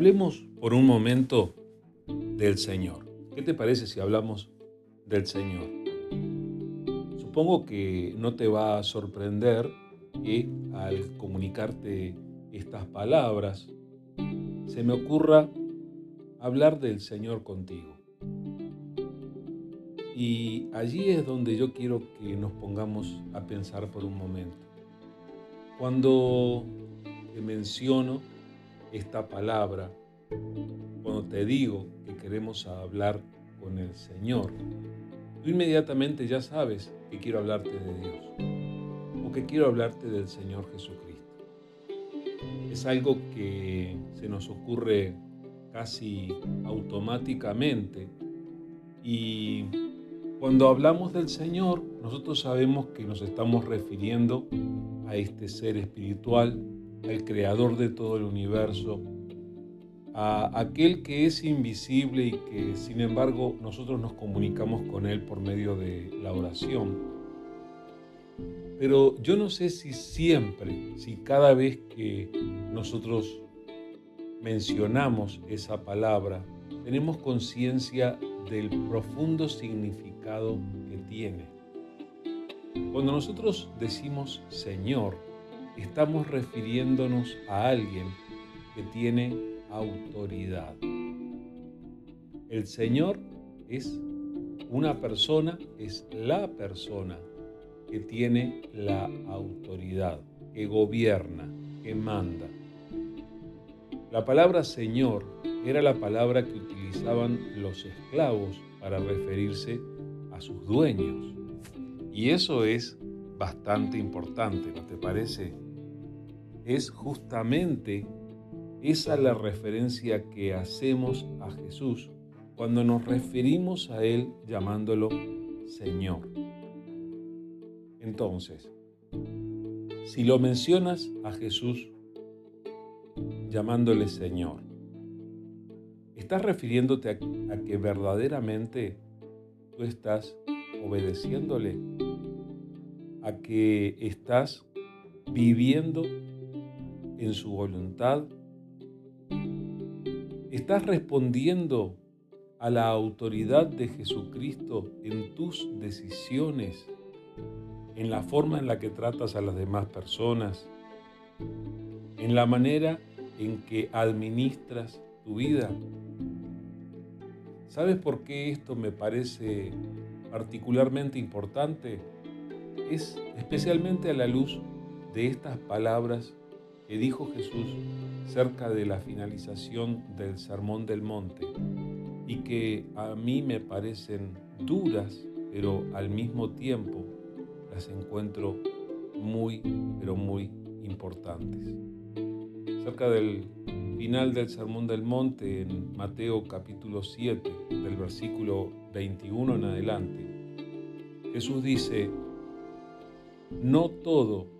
Hablemos por un momento del Señor. ¿Qué te parece si hablamos del Señor? Supongo que no te va a sorprender que al comunicarte estas palabras se me ocurra hablar del Señor contigo. Y allí es donde yo quiero que nos pongamos a pensar por un momento. Cuando te menciono esta palabra, cuando te digo que queremos hablar con el Señor, tú inmediatamente ya sabes que quiero hablarte de Dios o que quiero hablarte del Señor Jesucristo. Es algo que se nos ocurre casi automáticamente y cuando hablamos del Señor, nosotros sabemos que nos estamos refiriendo a este ser espiritual al creador de todo el universo, a aquel que es invisible y que sin embargo nosotros nos comunicamos con él por medio de la oración. Pero yo no sé si siempre, si cada vez que nosotros mencionamos esa palabra, tenemos conciencia del profundo significado que tiene. Cuando nosotros decimos Señor, estamos refiriéndonos a alguien que tiene autoridad. El Señor es una persona, es la persona que tiene la autoridad, que gobierna, que manda. La palabra Señor era la palabra que utilizaban los esclavos para referirse a sus dueños. Y eso es bastante importante, ¿no te parece? Es justamente esa la referencia que hacemos a Jesús cuando nos referimos a Él llamándolo Señor. Entonces, si lo mencionas a Jesús llamándole Señor, estás refiriéndote a, que verdaderamente tú estás obedeciéndole, a que estás viviendo en su voluntad? ¿Estás respondiendo a la autoridad de Jesucristo en tus decisiones, en la forma en la que tratas a las demás personas, en la manera en que administras tu vida? ¿Sabes por qué esto me parece particularmente importante? Es especialmente a la luz de estas palabras que dijo Jesús cerca de la finalización del Sermón del Monte y que a mí me parecen duras, pero al mismo tiempo las encuentro muy, pero muy importantes. Cerca del final del Sermón del Monte, en Mateo capítulo 7, del versículo 21 en adelante, Jesús dice, no todo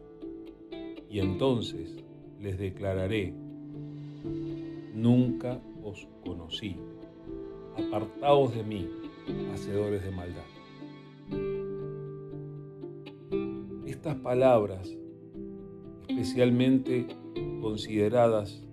Y entonces les declararé, nunca os conocí, apartaos de mí, hacedores de maldad. Estas palabras, especialmente consideradas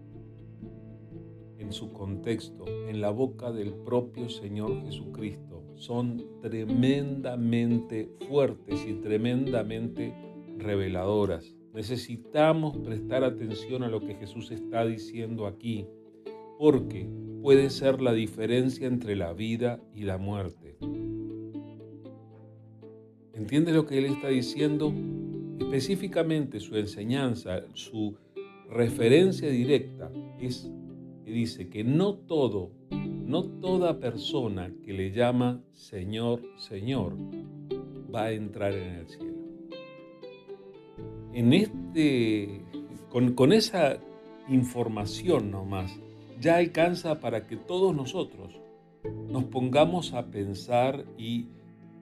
en su contexto, en la boca del propio Señor Jesucristo, son tremendamente fuertes y tremendamente reveladoras Necesitamos prestar atención a lo que Jesús está diciendo aquí, porque puede ser la diferencia entre la vida y la muerte. ¿Entiendes lo que Él está diciendo? Específicamente su enseñanza, su referencia directa es que dice que no todo, no toda persona que le llama Señor, Señor, va a entrar en el cielo en este, con, esa información nomás, ya alcanza para que todos nosotros nos pongamos a pensar y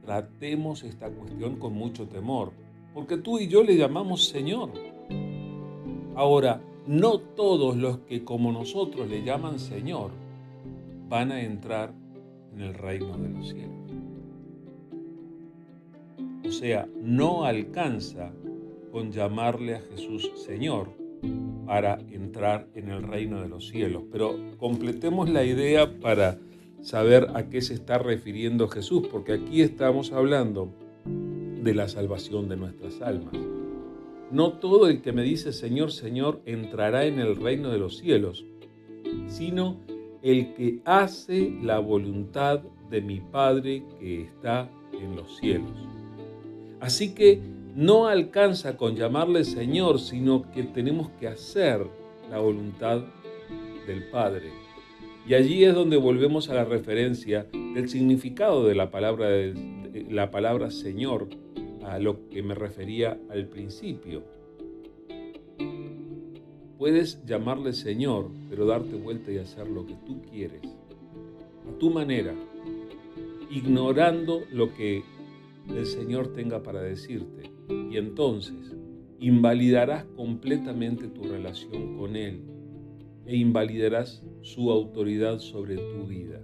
tratemos esta cuestión con mucho temor, porque tú y yo le llamamos Señor. Ahora, no todos los que como nosotros le llaman Señor van a entrar en el reino de los cielos. O sea, no alcanza llamarle a Jesús Señor para entrar en el reino de los cielos. Pero completemos la idea para saber a qué se está refiriendo Jesús, porque aquí estamos hablando de la salvación de nuestras almas. No todo el que me dice Señor, Señor entrará en el reino de los cielos, sino el que hace la voluntad de mi Padre que está en los cielos. Así que no alcanza con llamarle Señor, sino que tenemos que hacer la voluntad del Padre. Y allí es donde volvemos a la referencia del significado de la palabra, Señor, a lo que me refería al principio. Puedes llamarle Señor, pero darte vuelta y hacer lo que tú quieres, a tu manera, ignorando lo que el Señor tenga para decirte y entonces invalidarás completamente tu relación con Él e invalidarás su autoridad sobre tu vida.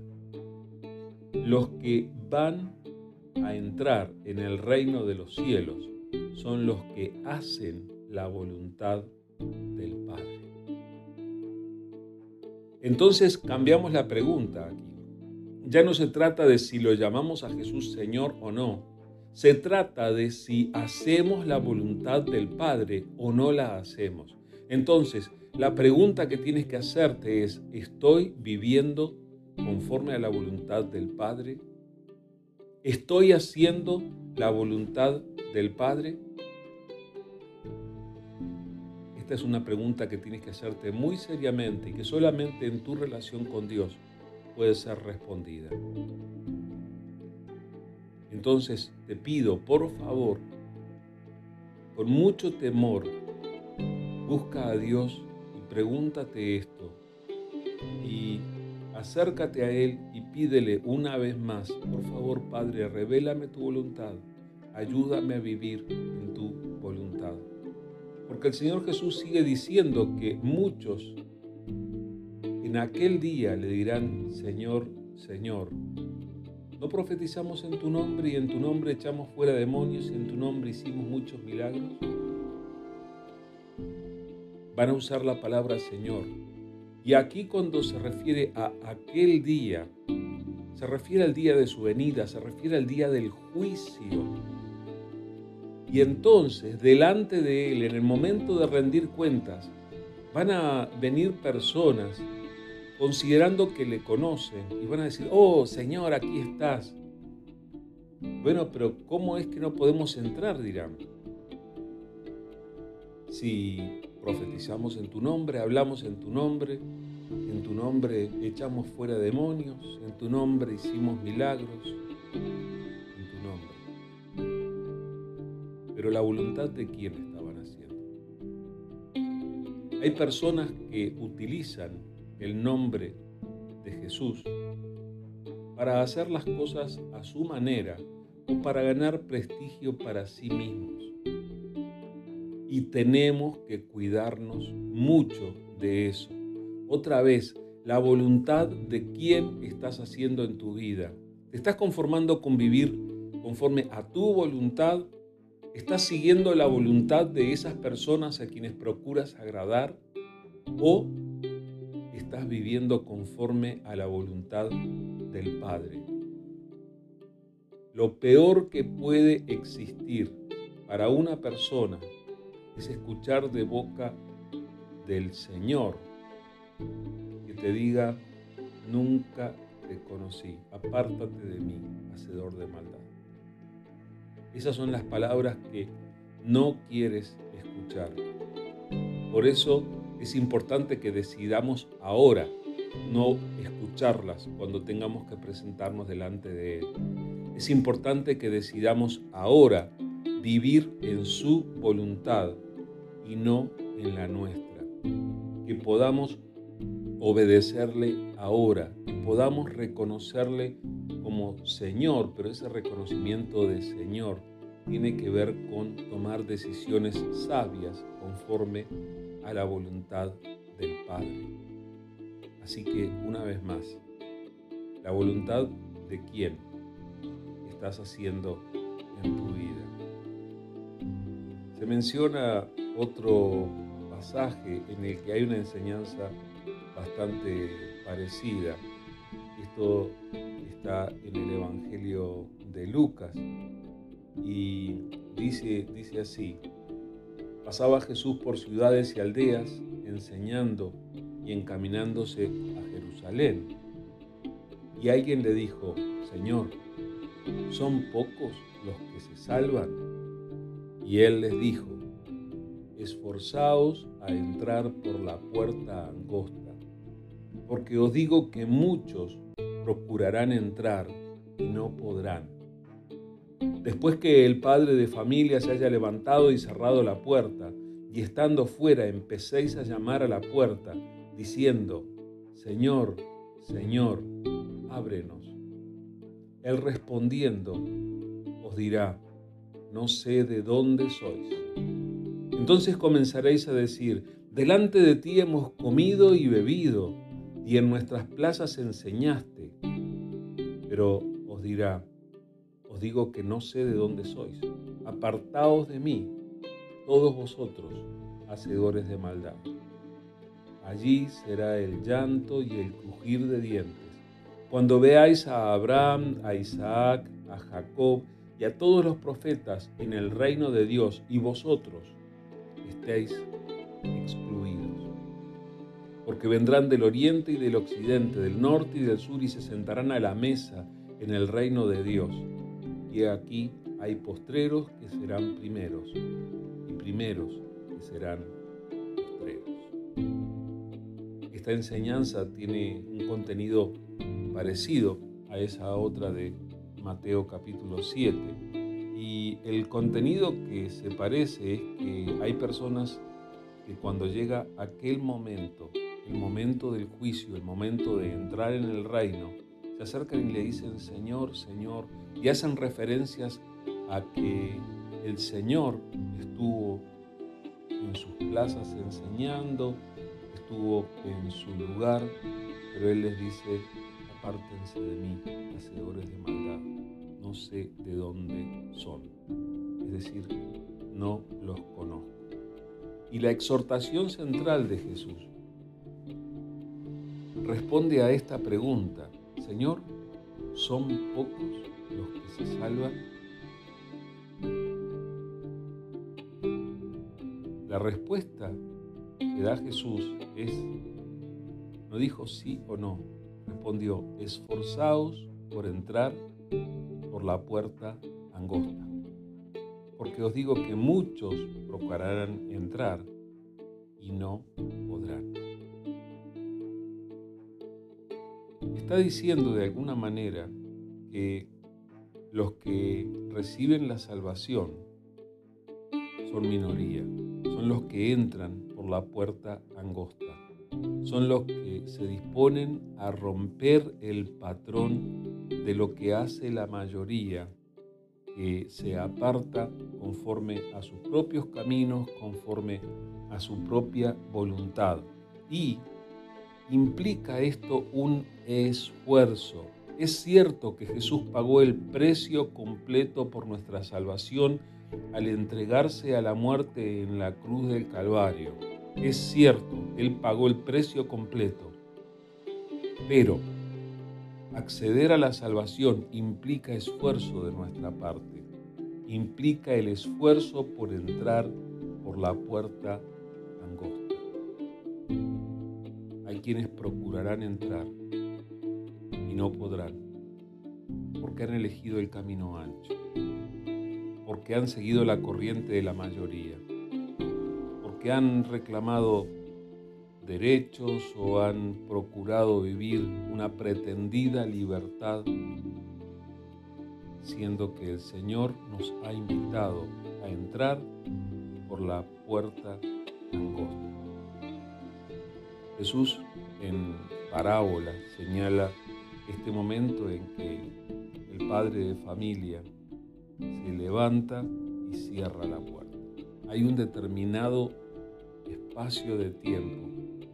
Los que van a entrar en el reino de los cielos son los que hacen la voluntad del Padre. Entonces cambiamos la pregunta aquí. Ya no se trata de si lo llamamos a Jesús Señor o no, se trata de si hacemos la voluntad del Padre o no la hacemos. Entonces, la pregunta que tienes que hacerte es, ¿estoy viviendo conforme a la voluntad del Padre? ¿Estoy haciendo la voluntad del Padre? Esta es una pregunta que tienes que hacerte muy seriamente y que solamente en tu relación con Dios puede ser respondida. Entonces te pido, por favor, con mucho temor, busca a Dios y pregúntate esto. Y acércate a Él y pídele una vez más, por favor Padre, revélame tu voluntad, ayúdame a vivir en tu voluntad. Porque el Señor Jesús sigue diciendo que muchos en aquel día le dirán, Señor, Señor, ¿No profetizamos en tu nombre y en tu nombre echamos fuera demonios y en tu nombre hicimos muchos milagros? Van a usar la palabra Señor. Y aquí cuando se refiere a aquel día, se refiere al día de su venida, se refiere al día del juicio. Y entonces, delante de Él, en el momento de rendir cuentas, van a venir personas considerando que le conocen y van a decir, oh Señor, aquí estás. Bueno, pero ¿cómo es que no podemos entrar? dirán. Si profetizamos en tu nombre, hablamos en tu nombre, en tu nombre echamos fuera demonios, en tu nombre hicimos milagros, en tu nombre. Pero la voluntad de quién estaban haciendo. Hay personas que utilizan el nombre de Jesús para hacer las cosas a su manera o para ganar prestigio para sí mismos. Y tenemos que cuidarnos mucho de eso. Otra vez, la voluntad de quién estás haciendo en tu vida. ¿Te estás conformando con vivir conforme a tu voluntad? ¿Estás siguiendo la voluntad de esas personas a quienes procuras agradar? ¿O estás viviendo conforme a la voluntad del Padre. Lo peor que puede existir para una persona es escuchar de boca del Señor que te diga, nunca te conocí, apártate de mí, hacedor de maldad. Esas son las palabras que no quieres escuchar. Por eso es importante que decidamos ahora no escucharlas cuando tengamos que presentarnos delante de Él. Es importante que decidamos ahora vivir en su voluntad y no en la nuestra. Que podamos obedecerle ahora, que podamos reconocerle como Señor, pero ese reconocimiento de Señor tiene que ver con tomar decisiones sabias conforme a la voluntad del Padre. Así que una vez más, la voluntad de quién estás haciendo en tu vida. Se menciona otro pasaje en el que hay una enseñanza bastante parecida. Esto está en el Evangelio de Lucas y dice, dice así, pasaba Jesús por ciudades y aldeas enseñando y encaminándose a Jerusalén. Y alguien le dijo, Señor, ¿son pocos los que se salvan? Y él les dijo, esforzaos a entrar por la puerta angosta, porque os digo que muchos procurarán entrar y no podrán. Después que el padre de familia se haya levantado y cerrado la puerta, y estando fuera empecéis a llamar a la puerta, diciendo, Señor, Señor, ábrenos. Él respondiendo, os dirá, no sé de dónde sois. Entonces comenzaréis a decir, delante de ti hemos comido y bebido, y en nuestras plazas enseñaste. Pero os dirá, digo que no sé de dónde sois. Apartaos de mí, todos vosotros, hacedores de maldad. Allí será el llanto y el crujir de dientes. Cuando veáis a Abraham, a Isaac, a Jacob y a todos los profetas en el reino de Dios y vosotros estéis excluidos. Porque vendrán del oriente y del occidente, del norte y del sur y se sentarán a la mesa en el reino de Dios. Y aquí hay postreros que serán primeros y primeros que serán postreros. Esta enseñanza tiene un contenido parecido a esa otra de Mateo capítulo 7. Y el contenido que se parece es que hay personas que cuando llega aquel momento, el momento del juicio, el momento de entrar en el reino, se acercan y le dicen Señor, Señor, y hacen referencias a que el Señor estuvo en sus plazas enseñando, estuvo en su lugar, pero Él les dice, apártense de mí, hacedores de maldad, no sé de dónde son. Es decir, no los conozco. Y la exhortación central de Jesús responde a esta pregunta, Señor, ¿son pocos los que se salvan? La respuesta que da Jesús es, no dijo sí o no, respondió, esforzaos por entrar por la puerta angosta, porque os digo que muchos procurarán entrar y no podrán. Está diciendo de alguna manera que los que reciben la salvación son minoría, son los que entran por la puerta angosta son los que se disponen a romper el patrón de lo que hace la mayoría, que se aparta conforme a sus propios caminos, conforme a su propia voluntad. Y implica esto un esfuerzo. Es cierto que Jesús pagó el precio completo por nuestra salvación al entregarse a la muerte en la cruz del Calvario es cierto, Él pagó el precio completo, pero acceder a la salvación implica esfuerzo de nuestra parte, implica el esfuerzo por entrar por la puerta angosta. Hay quienes procurarán entrar y no podrán, porque han elegido el camino ancho, porque han seguido la corriente de la mayoría que han reclamado derechos o han procurado vivir una pretendida libertad, siendo que el Señor nos ha invitado a entrar por la puerta angosta. Jesús en parábola señala este momento en que el padre de familia se levanta y cierra la puerta. Hay un determinado espacio de tiempo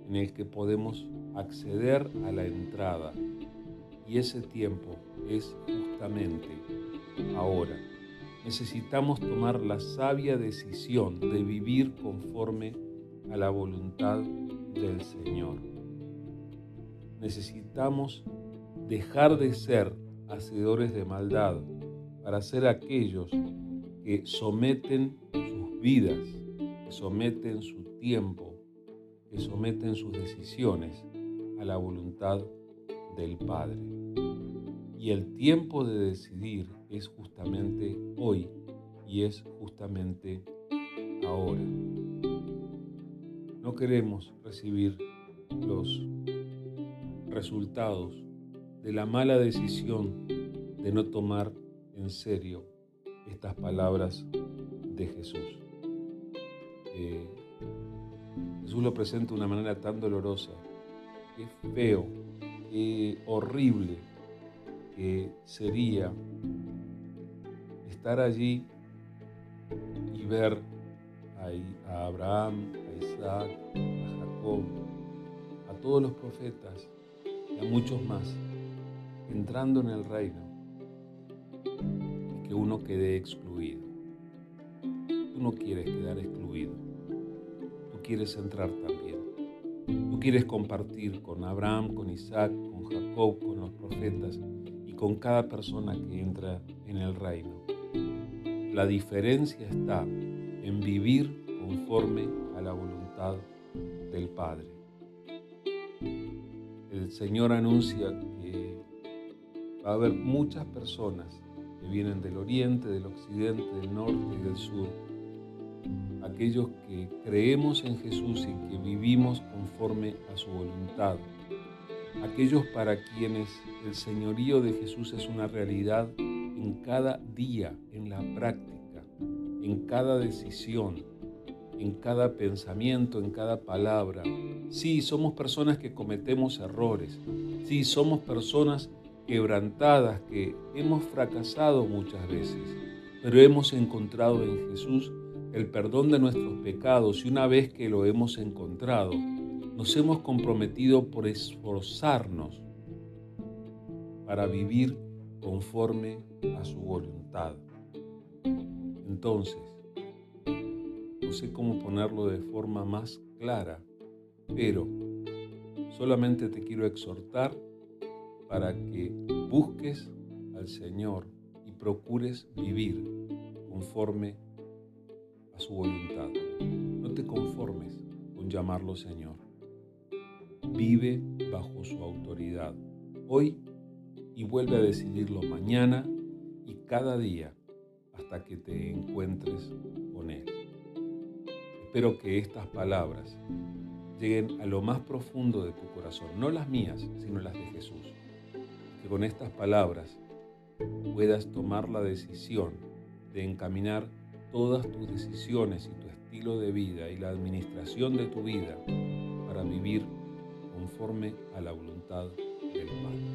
en el que podemos acceder a la entrada y ese tiempo es justamente ahora. Necesitamos tomar la sabia decisión de vivir conforme a la voluntad del Señor. Necesitamos dejar de ser hacedores de maldad para ser aquellos que someten sus vidas, que someten su tiempo, que someten sus decisiones a la voluntad del Padre. Y el tiempo de decidir es justamente hoy y es justamente ahora. No queremos recibir los resultados de la mala decisión de no tomar en serio estas palabras de Jesús. Eh, Jesús lo presenta de una manera tan dolorosa, qué feo, qué horrible que sería estar allí y ver a Abraham, a Isaac, a Jacob, a todos los profetas y a muchos más entrando en el reino y que uno quede excluido. Tú no quieres quedar excluido, tú quieres entrar también. Tú quieres compartir con Abraham, con Isaac, con Jacob, con los profetas y con cada persona que entra en el reino. La diferencia está en vivir conforme a la voluntad del Padre. El Señor anuncia va a haber muchas personas que vienen del oriente, del occidente, del norte y del sur. Aquellos que creemos en Jesús y que vivimos conforme a su voluntad. Aquellos para quienes el señorío de Jesús es una realidad en cada día, en la práctica, en cada decisión, en cada pensamiento, en cada palabra. Sí, somos personas que cometemos errores. Sí, somos personas quebrantadas que hemos fracasado muchas veces, pero hemos encontrado en Jesús el perdón de nuestros pecados y una vez que lo hemos encontrado, nos hemos comprometido por esforzarnos para vivir conforme a su voluntad. Entonces, no sé cómo ponerlo de forma más clara, pero solamente te quiero exhortar para que busques al Señor y procures vivir conforme a su voluntad. No te conformes con llamarlo Señor. Vive bajo su autoridad hoy y vuelve a decidirlo mañana y cada día hasta que te encuentres con Él. Espero que estas palabras lleguen a lo más profundo de tu corazón, no las mías, sino las de Jesús. Que con estas palabras puedas tomar la decisión de encaminar todas tus decisiones y tu estilo de vida y la administración de tu vida para vivir conforme a la voluntad del Padre.